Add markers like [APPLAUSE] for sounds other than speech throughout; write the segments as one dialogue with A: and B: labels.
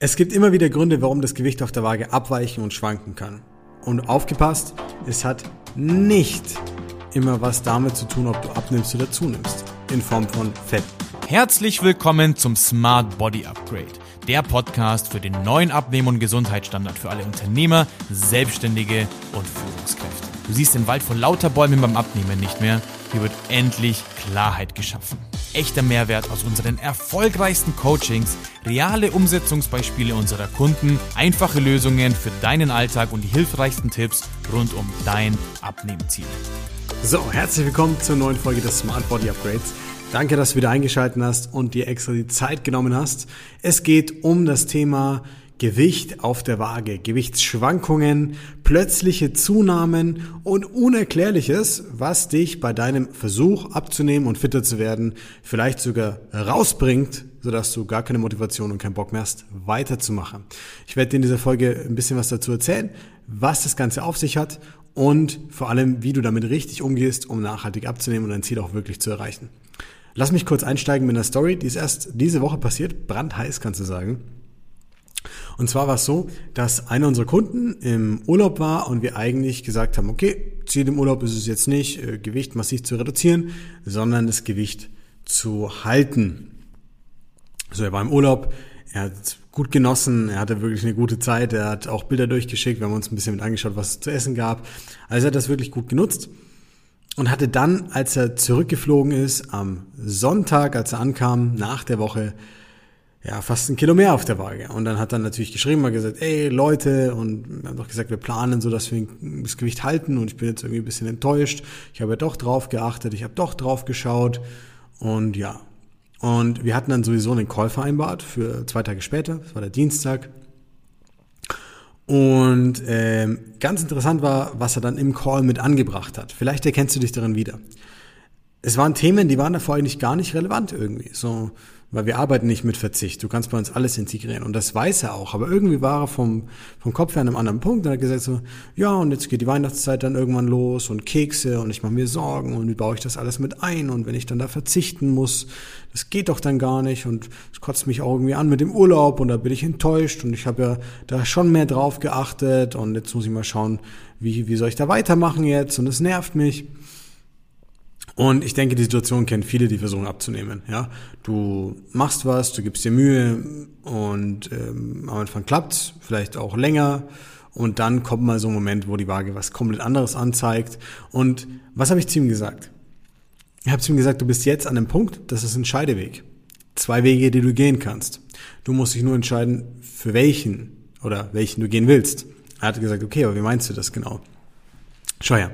A: Es gibt immer wieder Gründe, warum das Gewicht auf der Waage abweichen und schwanken kann. Und aufgepasst, es hat nicht immer was damit zu tun, ob du abnimmst oder zunimmst. In Form von Fett.
B: Herzlich willkommen zum Smart Body Upgrade, der Podcast für den neuen Abnehmen- und Gesundheitsstandard für alle Unternehmer, Selbstständige und Führungskräfte. Du siehst den Wald vor lauter Bäumen beim Abnehmen nicht mehr. Hier wird endlich Klarheit geschaffen echter Mehrwert aus unseren erfolgreichsten Coachings, reale Umsetzungsbeispiele unserer Kunden, einfache Lösungen für deinen Alltag und die hilfreichsten Tipps rund um dein Abnehmziel.
A: So, herzlich willkommen zur neuen Folge des Smart Body Upgrades. Danke, dass du wieder eingeschaltet hast und dir extra die Zeit genommen hast. Es geht um das Thema Gewicht auf der Waage, Gewichtsschwankungen, plötzliche Zunahmen und Unerklärliches, was dich bei deinem Versuch abzunehmen und fitter zu werden vielleicht sogar rausbringt, sodass du gar keine Motivation und keinen Bock mehr hast, weiterzumachen. Ich werde dir in dieser Folge ein bisschen was dazu erzählen, was das Ganze auf sich hat und vor allem, wie du damit richtig umgehst, um nachhaltig abzunehmen und dein Ziel auch wirklich zu erreichen. Lass mich kurz einsteigen mit einer Story, die ist erst diese Woche passiert, brandheiß kannst du sagen. Und zwar war es so, dass einer unserer Kunden im Urlaub war und wir eigentlich gesagt haben, okay, Ziel im Urlaub ist es jetzt nicht, äh, Gewicht massiv zu reduzieren, sondern das Gewicht zu halten. So, er war im Urlaub, er hat gut genossen, er hatte wirklich eine gute Zeit, er hat auch Bilder durchgeschickt, wir haben uns ein bisschen mit angeschaut, was es zu essen gab. Also er hat das wirklich gut genutzt und hatte dann, als er zurückgeflogen ist, am Sonntag, als er ankam, nach der Woche, ja, fast ein Kilo mehr auf der Waage. Und dann hat er natürlich geschrieben, mal gesagt, ey Leute, und wir haben doch gesagt, wir planen so, dass wir das Gewicht halten und ich bin jetzt irgendwie ein bisschen enttäuscht. Ich habe ja doch drauf geachtet, ich habe doch drauf geschaut und ja. Und wir hatten dann sowieso einen Call vereinbart für zwei Tage später, das war der Dienstag. Und ähm, ganz interessant war, was er dann im Call mit angebracht hat. Vielleicht erkennst du dich darin wieder. Es waren Themen, die waren davor eigentlich gar nicht relevant irgendwie. So, weil wir arbeiten nicht mit Verzicht. Du kannst bei uns alles integrieren. Und das weiß er auch. Aber irgendwie war er vom, vom Kopf her an einem anderen Punkt und hat gesagt so, ja, und jetzt geht die Weihnachtszeit dann irgendwann los und Kekse und ich mache mir Sorgen und wie baue ich das alles mit ein und wenn ich dann da verzichten muss, das geht doch dann gar nicht und es kotzt mich auch irgendwie an mit dem Urlaub und da bin ich enttäuscht und ich habe ja da schon mehr drauf geachtet und jetzt muss ich mal schauen, wie, wie soll ich da weitermachen jetzt und es nervt mich. Und ich denke, die Situation kennen viele, die versuchen abzunehmen. Ja, du machst was, du gibst dir Mühe und ähm, am Anfang klappt's, vielleicht auch länger. Und dann kommt mal so ein Moment, wo die Waage was komplett anderes anzeigt. Und was habe ich zu ihm gesagt? Ich habe zu ihm gesagt, du bist jetzt an dem Punkt, das ist ein Scheideweg. Zwei Wege, die du gehen kannst. Du musst dich nur entscheiden, für welchen oder welchen du gehen willst. Er hat gesagt, okay, aber wie meinst du das genau? Schau her.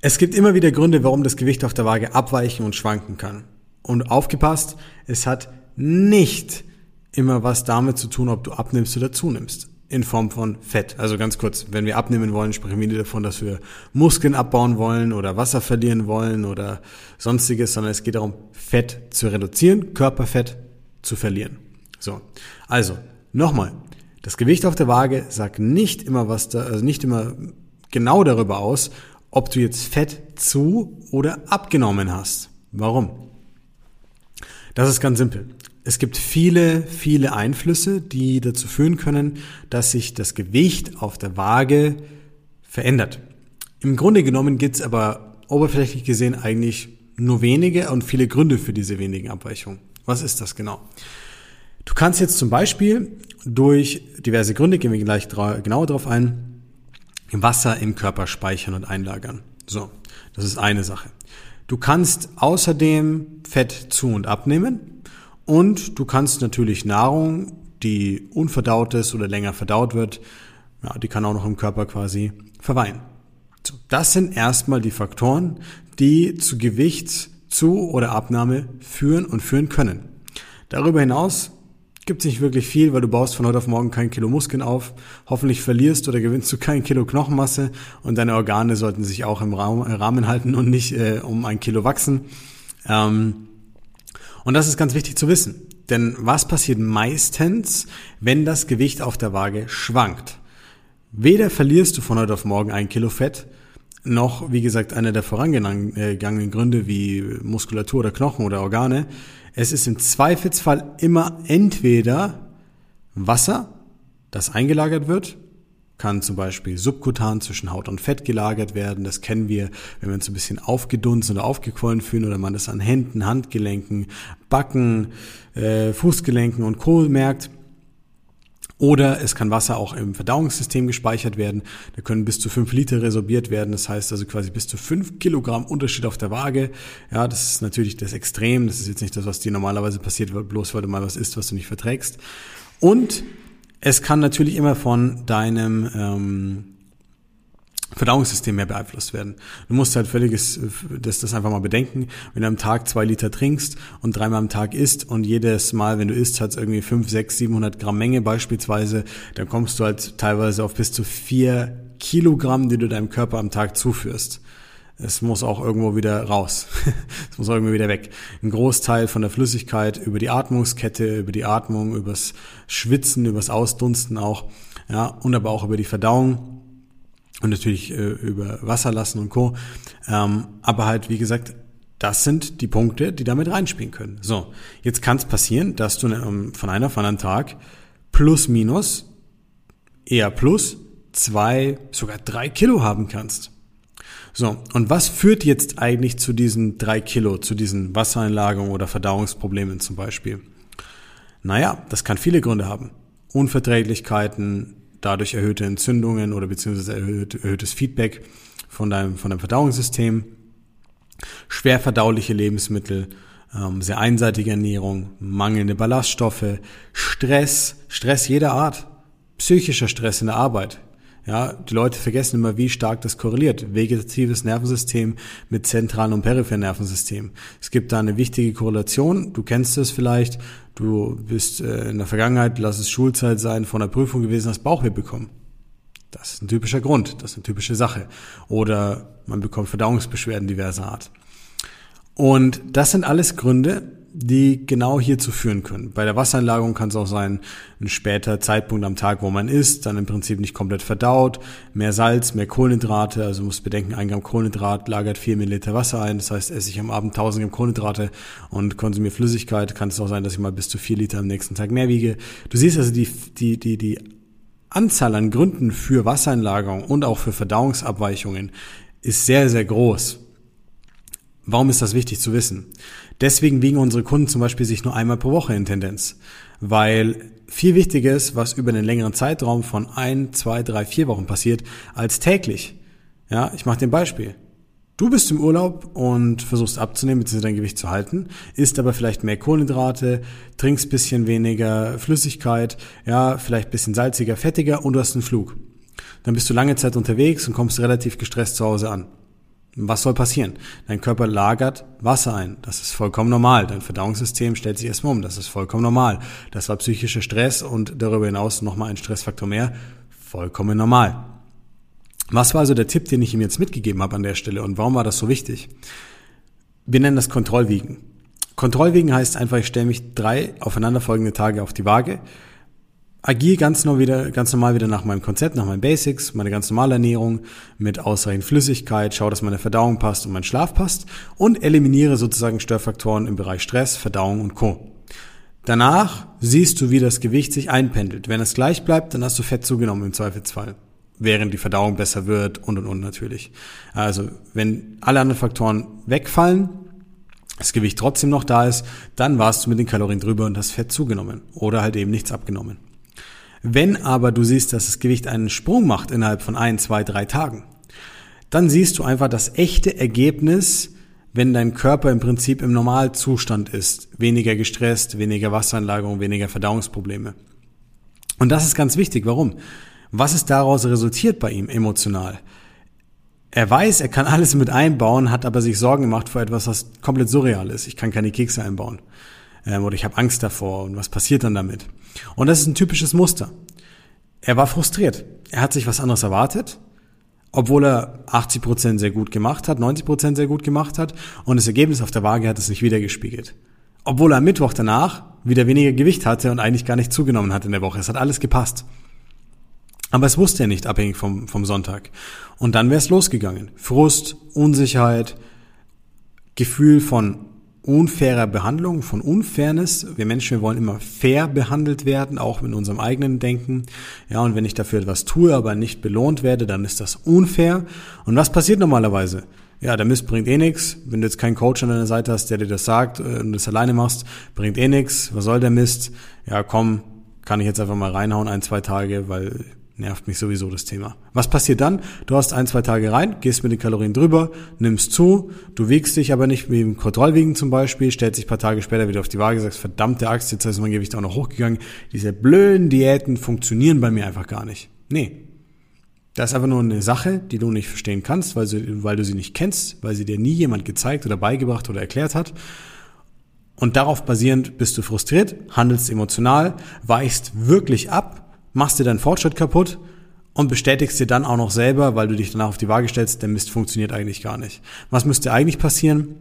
A: Es gibt immer wieder Gründe, warum das Gewicht auf der Waage abweichen und schwanken kann. Und aufgepasst, es hat nicht immer was damit zu tun, ob du abnimmst oder zunimmst. In Form von Fett. Also ganz kurz, wenn wir abnehmen wollen, sprechen wir nicht davon, dass wir Muskeln abbauen wollen oder Wasser verlieren wollen oder sonstiges, sondern es geht darum, Fett zu reduzieren, Körperfett zu verlieren. So. Also, nochmal. Das Gewicht auf der Waage sagt nicht immer was da, also nicht immer genau darüber aus, ob du jetzt Fett zu oder abgenommen hast. Warum? Das ist ganz simpel. Es gibt viele, viele Einflüsse, die dazu führen können, dass sich das Gewicht auf der Waage verändert. Im Grunde genommen gibt es aber oberflächlich gesehen eigentlich nur wenige und viele Gründe für diese wenigen Abweichungen. Was ist das genau? Du kannst jetzt zum Beispiel durch diverse Gründe, gehen wir gleich genauer drauf ein, Wasser im Körper speichern und einlagern. So, das ist eine Sache. Du kannst außerdem Fett zu und abnehmen und du kannst natürlich Nahrung, die unverdaut ist oder länger verdaut wird, ja, die kann auch noch im Körper quasi verweilen. So, das sind erstmal die Faktoren, die zu Gewicht, zu oder Abnahme führen und führen können. Darüber hinaus gibt es nicht wirklich viel, weil du baust von heute auf morgen kein Kilo Muskeln auf. Hoffentlich verlierst oder gewinnst du kein Kilo Knochenmasse und deine Organe sollten sich auch im Rahmen halten und nicht äh, um ein Kilo wachsen. Ähm, und das ist ganz wichtig zu wissen. Denn was passiert meistens, wenn das Gewicht auf der Waage schwankt? Weder verlierst du von heute auf morgen ein Kilo Fett, noch, wie gesagt, einer der vorangegangenen Gründe wie Muskulatur oder Knochen oder Organe. Es ist im Zweifelsfall immer entweder Wasser, das eingelagert wird, kann zum Beispiel subkutan zwischen Haut und Fett gelagert werden. Das kennen wir, wenn wir uns ein bisschen aufgedunsen oder aufgequollen fühlen oder man das an Händen, Handgelenken, Backen, äh, Fußgelenken und Co. merkt. Oder es kann Wasser auch im Verdauungssystem gespeichert werden. Da können bis zu fünf Liter resorbiert werden. Das heißt also quasi bis zu fünf Kilogramm Unterschied auf der Waage. Ja, das ist natürlich das Extrem. Das ist jetzt nicht das, was dir normalerweise passiert, bloß weil du mal was isst, was du nicht verträgst. Und es kann natürlich immer von deinem ähm, Verdauungssystem mehr beeinflusst werden. Du musst halt völliges, das, das einfach mal bedenken. Wenn du am Tag zwei Liter trinkst und dreimal am Tag isst und jedes Mal, wenn du isst, hat es irgendwie fünf, sechs, 700 Gramm Menge beispielsweise, dann kommst du halt teilweise auf bis zu vier Kilogramm, die du deinem Körper am Tag zuführst. Es muss auch irgendwo wieder raus. [LAUGHS] es muss irgendwie wieder weg. Ein Großteil von der Flüssigkeit über die Atmungskette, über die Atmung, übers Schwitzen, übers Ausdunsten auch, ja, und aber auch über die Verdauung und natürlich äh, über Wasser lassen und Co. Ähm, aber halt, wie gesagt, das sind die Punkte, die damit reinspielen können. So, jetzt kann es passieren, dass du ähm, von einer auf anderen Tag plus minus, eher plus, zwei, sogar drei Kilo haben kannst. So, und was führt jetzt eigentlich zu diesen drei Kilo, zu diesen Wassereinlagerungen oder Verdauungsproblemen zum Beispiel? Naja, das kann viele Gründe haben. Unverträglichkeiten, dadurch erhöhte Entzündungen oder beziehungsweise erhöht, erhöhtes Feedback von deinem, von deinem Verdauungssystem, schwer verdauliche Lebensmittel, ähm, sehr einseitige Ernährung, mangelnde Ballaststoffe, Stress, Stress jeder Art, psychischer Stress in der Arbeit, ja, die Leute vergessen immer, wie stark das korreliert. Vegetatives Nervensystem mit zentralen und peripheren Nervensystem. Es gibt da eine wichtige Korrelation. Du kennst es vielleicht. Du bist äh, in der Vergangenheit, lass es Schulzeit sein, von der Prüfung gewesen, hast Bauchweh bekommen. Das ist ein typischer Grund. Das ist eine typische Sache. Oder man bekommt Verdauungsbeschwerden diverser Art. Und das sind alles Gründe, die genau hierzu führen können. Bei der Wassereinlagerung kann es auch sein, ein später Zeitpunkt am Tag, wo man isst, dann im Prinzip nicht komplett verdaut, mehr Salz, mehr Kohlenhydrate, also muss bedenken, ein Gramm Kohlenhydrat lagert vier Milliliter Wasser ein, das heißt, esse ich am Abend 1000 Gramm Kohlenhydrate und konsumiere Flüssigkeit, kann es auch sein, dass ich mal bis zu vier Liter am nächsten Tag mehr wiege. Du siehst also die, die, die, die Anzahl an Gründen für Wassereinlagerung und auch für Verdauungsabweichungen ist sehr, sehr groß. Warum ist das wichtig zu wissen? Deswegen wiegen unsere Kunden zum Beispiel sich nur einmal pro Woche in Tendenz, weil viel wichtiger ist, was über einen längeren Zeitraum von ein, zwei, drei, vier Wochen passiert, als täglich. Ja, ich mache ein Beispiel. Du bist im Urlaub und versuchst abzunehmen bzw. dein Gewicht zu halten, isst aber vielleicht mehr Kohlenhydrate, trinkst bisschen weniger Flüssigkeit, ja, vielleicht bisschen salziger, fettiger und du hast einen Flug. Dann bist du lange Zeit unterwegs und kommst relativ gestresst zu Hause an. Was soll passieren? Dein Körper lagert Wasser ein. Das ist vollkommen normal. Dein Verdauungssystem stellt sich erstmal um. Das ist vollkommen normal. Das war psychischer Stress und darüber hinaus nochmal ein Stressfaktor mehr. Vollkommen normal. Was war also der Tipp, den ich ihm jetzt mitgegeben habe an der Stelle und warum war das so wichtig? Wir nennen das Kontrollwiegen. Kontrollwiegen heißt einfach, ich stelle mich drei aufeinanderfolgende Tage auf die Waage, agiere ganz, normal wieder, ganz normal wieder nach meinem Konzept, nach meinen Basics, meine ganz normale Ernährung mit ausreichend Flüssigkeit, schaue, dass meine Verdauung passt und mein Schlaf passt und eliminiere sozusagen Störfaktoren im Bereich Stress, Verdauung und Co. Danach siehst du, wie das Gewicht sich einpendelt. Wenn es gleich bleibt, dann hast du Fett zugenommen im Zweifelsfall. Während die Verdauung besser wird und und und natürlich. Also, wenn alle anderen Faktoren wegfallen, das Gewicht trotzdem noch da ist, dann warst du mit den Kalorien drüber und hast Fett zugenommen oder halt eben nichts abgenommen. Wenn aber du siehst, dass das Gewicht einen Sprung macht innerhalb von ein, zwei, drei Tagen, dann siehst du einfach das echte Ergebnis, wenn dein Körper im Prinzip im Normalzustand ist. Weniger gestresst, weniger Wasseranlagerung, weniger Verdauungsprobleme. Und das ist ganz wichtig. Warum? Was ist daraus resultiert bei ihm emotional? Er weiß, er kann [LAUGHS] alles mit einbauen, hat aber sich Sorgen gemacht vor etwas, was komplett surreal ist. Ich kann keine Kekse einbauen ähm, oder ich habe Angst davor und was passiert dann damit? Und das ist ein typisches Muster. Er war frustriert. Er hat sich was anderes erwartet, obwohl er 80 Prozent sehr gut gemacht hat, 90 Prozent sehr gut gemacht hat und das Ergebnis auf der Waage hat es nicht wiedergespiegelt. Obwohl er am Mittwoch danach wieder weniger Gewicht hatte und eigentlich gar nicht zugenommen hat in der Woche. Es hat alles gepasst. Aber es wusste er nicht, abhängig vom, vom Sonntag. Und dann wäre es losgegangen. Frust, Unsicherheit, Gefühl von unfairer Behandlung, von Unfairness. Wir Menschen, wir wollen immer fair behandelt werden, auch in unserem eigenen Denken. Ja, und wenn ich dafür etwas tue, aber nicht belohnt werde, dann ist das unfair. Und was passiert normalerweise? Ja, der Mist bringt eh nix. Wenn du jetzt keinen Coach an deiner Seite hast, der dir das sagt äh, und das alleine machst, bringt eh nix. Was soll der Mist? Ja, komm, kann ich jetzt einfach mal reinhauen, ein, zwei Tage, weil nervt mich sowieso das Thema. Was passiert dann? Du hast ein, zwei Tage rein, gehst mit den Kalorien drüber, nimmst zu, du wiegst dich aber nicht wie im Kontrollwiegen zum Beispiel, stellst dich paar Tage später wieder auf die Waage, sagst, verdammte Axt, jetzt ist mein Gewicht auch noch hochgegangen. Diese blöden Diäten funktionieren bei mir einfach gar nicht. Nee. Das ist einfach nur eine Sache, die du nicht verstehen kannst, weil, sie, weil du sie nicht kennst, weil sie dir nie jemand gezeigt oder beigebracht oder erklärt hat. Und darauf basierend bist du frustriert, handelst emotional, weichst wirklich ab machst dir deinen Fortschritt kaputt und bestätigst dir dann auch noch selber, weil du dich danach auf die Waage stellst, der Mist funktioniert eigentlich gar nicht. Was müsste eigentlich passieren?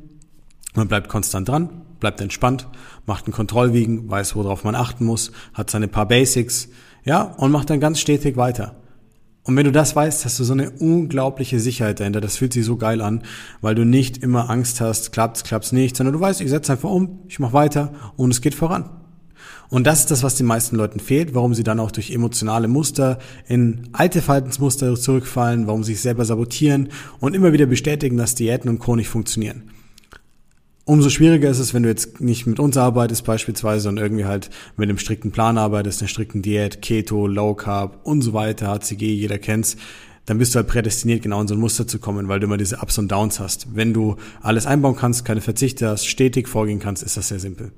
A: Man bleibt konstant dran, bleibt entspannt, macht ein Kontrollwiegen, weiß, worauf man achten muss, hat seine paar Basics, ja, und macht dann ganz stetig weiter. Und wenn du das weißt, hast du so eine unglaubliche Sicherheit dahinter. Das fühlt sich so geil an, weil du nicht immer Angst hast, klappt's, klappt's nicht, sondern du weißt, ich setze einfach um, ich mache weiter und es geht voran. Und das ist das, was den meisten Leuten fehlt, warum sie dann auch durch emotionale Muster in alte Verhaltensmuster zurückfallen, warum sie sich selber sabotieren und immer wieder bestätigen, dass Diäten und Co. nicht funktionieren. Umso schwieriger ist es, wenn du jetzt nicht mit uns arbeitest beispielsweise, sondern irgendwie halt mit einem strikten Plan arbeitest, einer strikten Diät, Keto, Low Carb und so weiter, HCG, jeder kennt's, dann bist du halt prädestiniert, genau in so ein Muster zu kommen, weil du immer diese Ups und Downs hast. Wenn du alles einbauen kannst, keine Verzichte hast, stetig vorgehen kannst, ist das sehr simpel.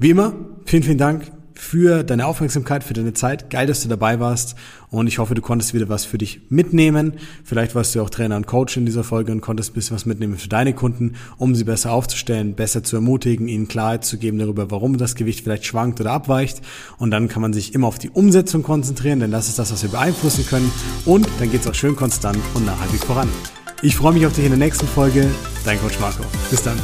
A: Wie immer, vielen, vielen Dank für deine Aufmerksamkeit, für deine Zeit. Geil, dass du dabei warst und ich hoffe, du konntest wieder was für dich mitnehmen. Vielleicht warst du auch Trainer und Coach in dieser Folge und konntest ein bisschen was mitnehmen für deine Kunden, um sie besser aufzustellen, besser zu ermutigen, ihnen Klarheit zu geben darüber, warum das Gewicht vielleicht schwankt oder abweicht. Und dann kann man sich immer auf die Umsetzung konzentrieren, denn das ist das, was wir beeinflussen können. Und dann geht's auch schön konstant und nachhaltig voran. Ich freue mich auf dich in der nächsten Folge. Dein Coach Marco. Bis dann.